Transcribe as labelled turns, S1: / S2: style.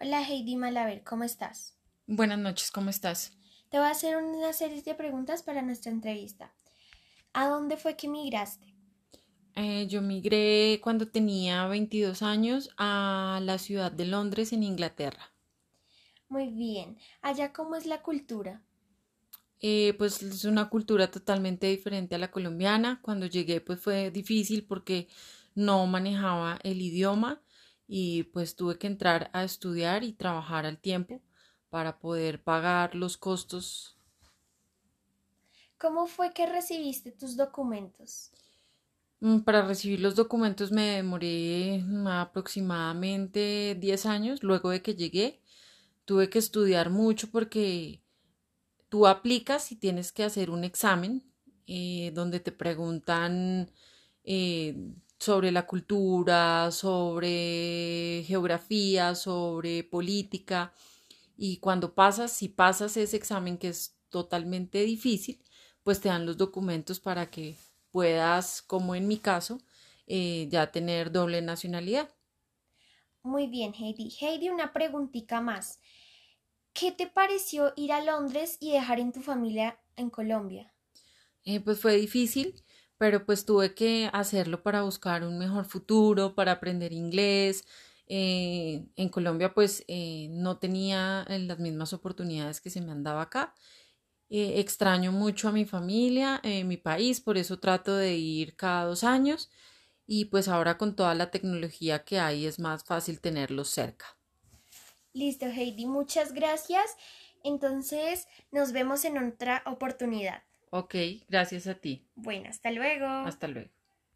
S1: Hola Heidi Malaver, ¿cómo estás?
S2: Buenas noches, ¿cómo estás?
S1: Te voy a hacer una serie de preguntas para nuestra entrevista. ¿A dónde fue que migraste?
S2: Eh, yo migré cuando tenía 22 años a la ciudad de Londres, en Inglaterra.
S1: Muy bien. ¿Allá cómo es la cultura?
S2: Eh, pues es una cultura totalmente diferente a la colombiana. Cuando llegué pues fue difícil porque no manejaba el idioma y pues tuve que entrar a estudiar y trabajar al tiempo para poder pagar los costos.
S1: ¿Cómo fue que recibiste tus documentos?
S2: Mm, para recibir los documentos me demoré aproximadamente 10 años luego de que llegué. Tuve que estudiar mucho porque tú aplicas y tienes que hacer un examen eh, donde te preguntan eh, sobre la cultura, sobre geografía, sobre política. Y cuando pasas, si pasas ese examen que es totalmente difícil, pues te dan los documentos para que puedas, como en mi caso, eh, ya tener doble nacionalidad.
S1: Muy bien, Heidi. Heidi, una preguntita más. ¿Qué te pareció ir a Londres y dejar en tu familia en Colombia?
S2: Eh, pues fue difícil, pero pues tuve que hacerlo para buscar un mejor futuro, para aprender inglés. Eh, en Colombia pues eh, no tenía las mismas oportunidades que se me han dado acá. extraño mucho a mi familia, mi país, por eso trato de ir cada dos años y pues ahora con toda la tecnología que hay es más fácil tenerlos cerca.
S1: Listo, Heidi, muchas gracias. Entonces, nos vemos en otra oportunidad.
S2: Ok, gracias a ti.
S1: Bueno, hasta luego.
S2: Hasta luego.